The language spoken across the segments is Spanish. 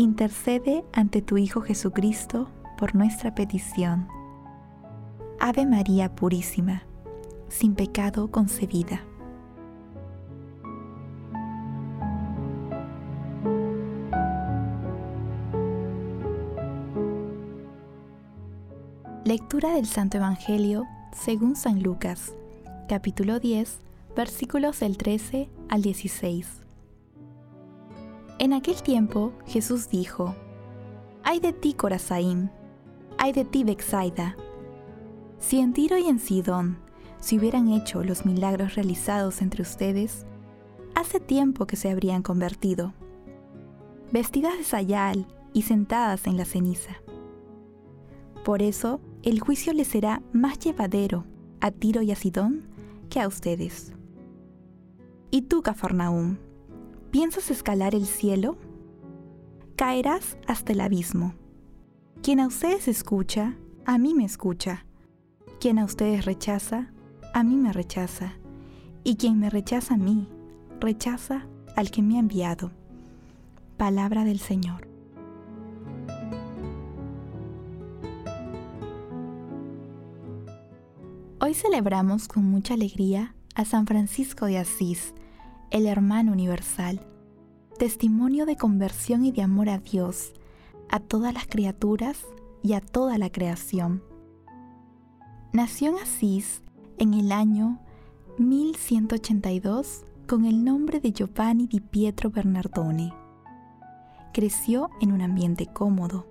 intercede ante tu Hijo Jesucristo por nuestra petición. Ave María Purísima, sin pecado concebida. Lectura del Santo Evangelio según San Lucas, capítulo 10, versículos del 13 al 16. En aquel tiempo Jesús dijo, Ay de ti, Corazaín, ay de ti, Bexaida. Si en Tiro y en Sidón se hubieran hecho los milagros realizados entre ustedes, hace tiempo que se habrían convertido, vestidas de sayal y sentadas en la ceniza. Por eso, el juicio les será más llevadero a Tiro y a Sidón que a ustedes. ¿Y tú, Cafarnaúm, piensas escalar el cielo? Caerás hasta el abismo. Quien a ustedes escucha, a mí me escucha. Quien a ustedes rechaza, a mí me rechaza. Y quien me rechaza a mí, rechaza al que me ha enviado. Palabra del Señor. Hoy celebramos con mucha alegría a San Francisco de Asís, el hermano universal, testimonio de conversión y de amor a Dios, a todas las criaturas y a toda la creación. Nació en Asís en el año 1182 con el nombre de Giovanni di Pietro Bernardone. Creció en un ambiente cómodo.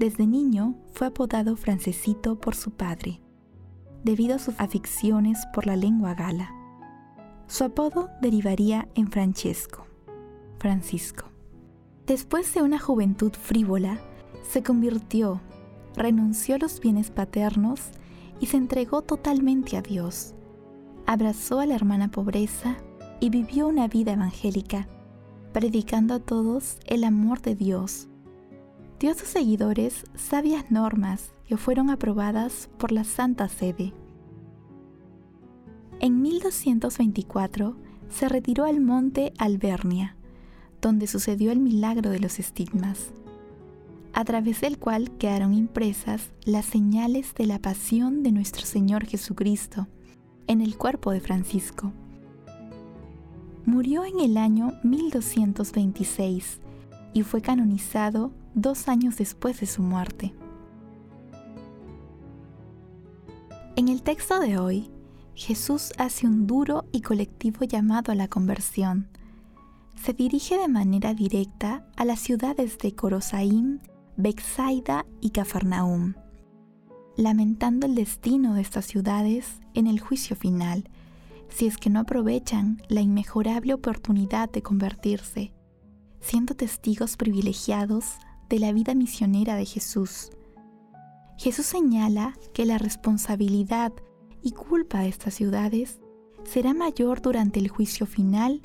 Desde niño fue apodado Francesito por su padre debido a sus aficiones por la lengua gala. Su apodo derivaría en Francesco, Francisco. Después de una juventud frívola, se convirtió, renunció a los bienes paternos y se entregó totalmente a Dios. Abrazó a la hermana pobreza y vivió una vida evangélica, predicando a todos el amor de Dios. Dio a sus seguidores sabias normas que fueron aprobadas por la Santa Sede. En 1224 se retiró al monte Albernia, donde sucedió el milagro de los estigmas, a través del cual quedaron impresas las señales de la pasión de nuestro Señor Jesucristo en el cuerpo de Francisco. Murió en el año 1226 y fue canonizado dos años después de su muerte. En el texto de hoy, Jesús hace un duro y colectivo llamado a la conversión. Se dirige de manera directa a las ciudades de Corosaim, Bexaida y Cafarnaum, lamentando el destino de estas ciudades en el juicio final, si es que no aprovechan la inmejorable oportunidad de convertirse, siendo testigos privilegiados de la vida misionera de Jesús. Jesús señala que la responsabilidad y culpa de estas ciudades será mayor durante el juicio final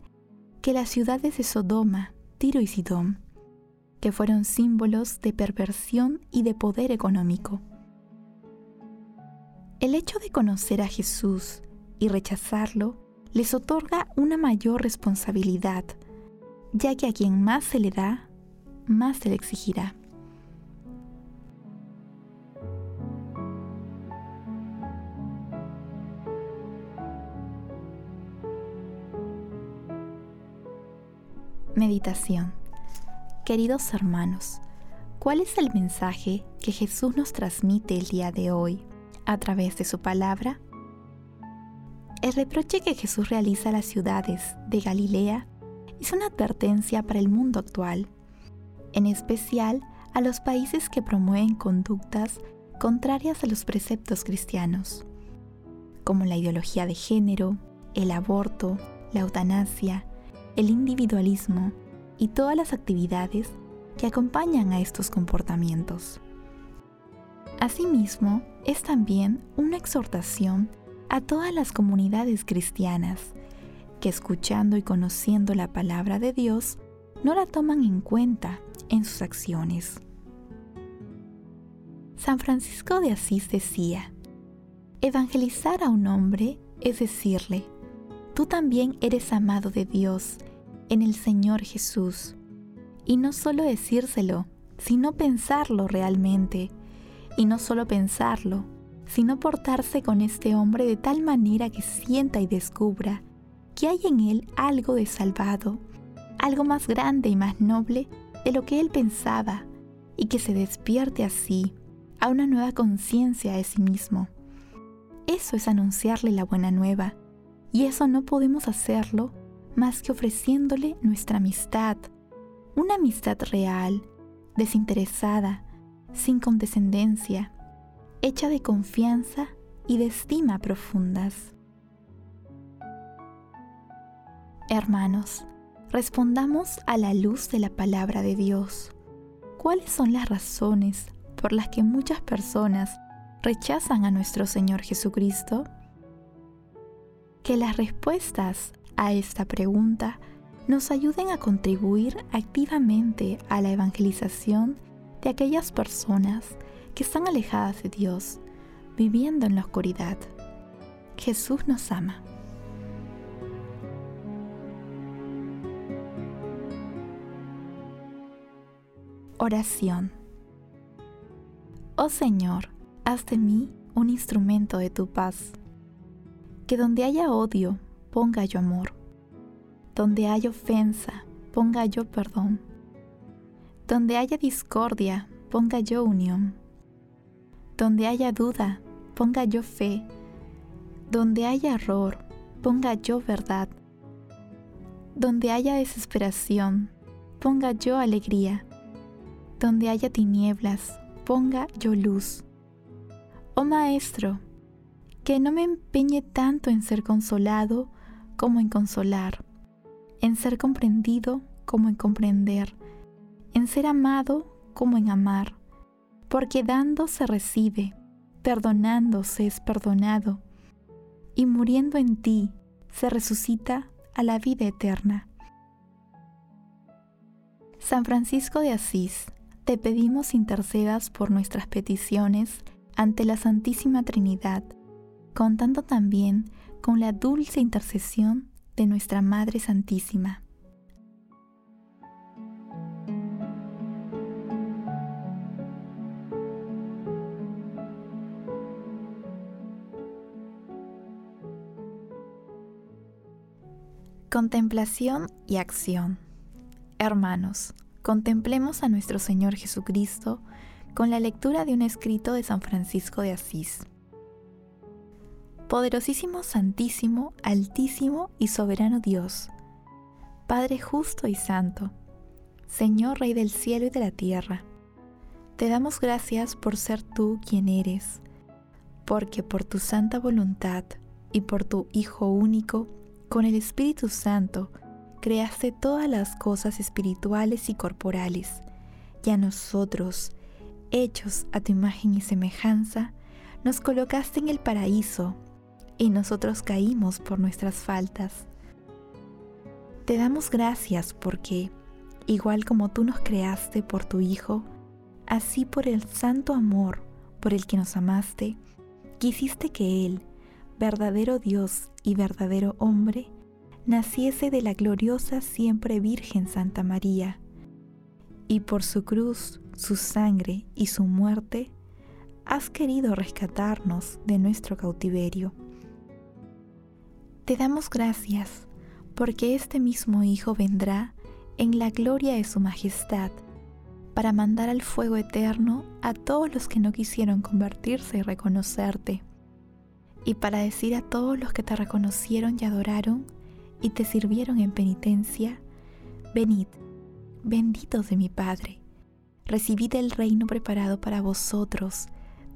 que las ciudades de Sodoma, Tiro y Sidón, que fueron símbolos de perversión y de poder económico. El hecho de conocer a Jesús y rechazarlo les otorga una mayor responsabilidad, ya que a quien más se le da, más se le exigirá. Meditación Queridos hermanos, ¿cuál es el mensaje que Jesús nos transmite el día de hoy a través de su palabra? El reproche que Jesús realiza a las ciudades de Galilea es una advertencia para el mundo actual, en especial a los países que promueven conductas contrarias a los preceptos cristianos, como la ideología de género, el aborto, la eutanasia, el individualismo y todas las actividades que acompañan a estos comportamientos. Asimismo, es también una exhortación a todas las comunidades cristianas que escuchando y conociendo la palabra de Dios no la toman en cuenta en sus acciones. San Francisco de Asís decía, evangelizar a un hombre es decirle, tú también eres amado de Dios en el Señor Jesús. Y no solo decírselo, sino pensarlo realmente. Y no solo pensarlo, sino portarse con este hombre de tal manera que sienta y descubra que hay en él algo de salvado, algo más grande y más noble de lo que él pensaba, y que se despierte así a una nueva conciencia de sí mismo. Eso es anunciarle la buena nueva, y eso no podemos hacerlo más que ofreciéndole nuestra amistad, una amistad real, desinteresada, sin condescendencia, hecha de confianza y de estima profundas. Hermanos, respondamos a la luz de la palabra de Dios. ¿Cuáles son las razones por las que muchas personas rechazan a nuestro Señor Jesucristo? Que las respuestas a esta pregunta nos ayuden a contribuir activamente a la evangelización de aquellas personas que están alejadas de Dios, viviendo en la oscuridad. Jesús nos ama. Oración. Oh Señor, haz de mí un instrumento de tu paz. Que donde haya odio, ponga yo amor. Donde haya ofensa, ponga yo perdón. Donde haya discordia, ponga yo unión. Donde haya duda, ponga yo fe. Donde haya error, ponga yo verdad. Donde haya desesperación, ponga yo alegría donde haya tinieblas, ponga yo luz. Oh Maestro, que no me empeñe tanto en ser consolado como en consolar, en ser comprendido como en comprender, en ser amado como en amar, porque dando se recibe, perdonando se es perdonado, y muriendo en ti se resucita a la vida eterna. San Francisco de Asís te pedimos intercedas por nuestras peticiones ante la Santísima Trinidad, contando también con la dulce intercesión de nuestra Madre Santísima. Contemplación y acción. Hermanos, contemplemos a nuestro Señor Jesucristo con la lectura de un escrito de San Francisco de Asís. Poderosísimo, santísimo, altísimo y soberano Dios, Padre justo y santo, Señor Rey del cielo y de la tierra, te damos gracias por ser tú quien eres, porque por tu santa voluntad y por tu Hijo único, con el Espíritu Santo, creaste todas las cosas espirituales y corporales, y a nosotros, hechos a tu imagen y semejanza, nos colocaste en el paraíso, y nosotros caímos por nuestras faltas. Te damos gracias porque, igual como tú nos creaste por tu Hijo, así por el santo amor por el que nos amaste, quisiste que Él, verdadero Dios y verdadero hombre, naciese de la gloriosa siempre Virgen Santa María, y por su cruz, su sangre y su muerte, has querido rescatarnos de nuestro cautiverio. Te damos gracias porque este mismo Hijo vendrá en la gloria de su majestad para mandar al fuego eterno a todos los que no quisieron convertirse y reconocerte, y para decir a todos los que te reconocieron y adoraron, y te sirvieron en penitencia, venid, benditos de mi Padre, recibid el reino preparado para vosotros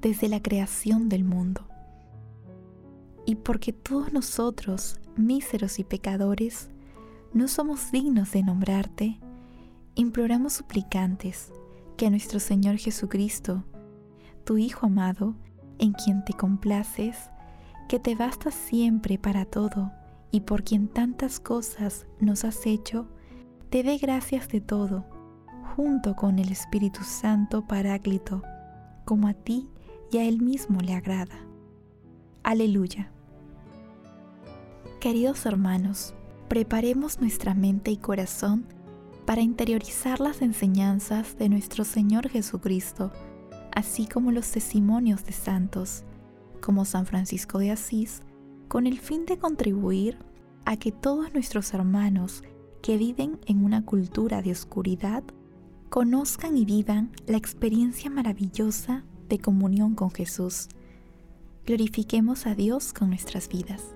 desde la creación del mundo. Y porque todos nosotros, míseros y pecadores, no somos dignos de nombrarte, imploramos suplicantes que a nuestro Señor Jesucristo, tu Hijo amado, en quien te complaces, que te basta siempre para todo y por quien tantas cosas nos has hecho, te dé gracias de todo, junto con el Espíritu Santo Paráclito, como a ti y a Él mismo le agrada. Aleluya. Queridos hermanos, preparemos nuestra mente y corazón para interiorizar las enseñanzas de nuestro Señor Jesucristo, así como los testimonios de santos, como San Francisco de Asís, con el fin de contribuir a que todos nuestros hermanos que viven en una cultura de oscuridad conozcan y vivan la experiencia maravillosa de comunión con Jesús. Glorifiquemos a Dios con nuestras vidas.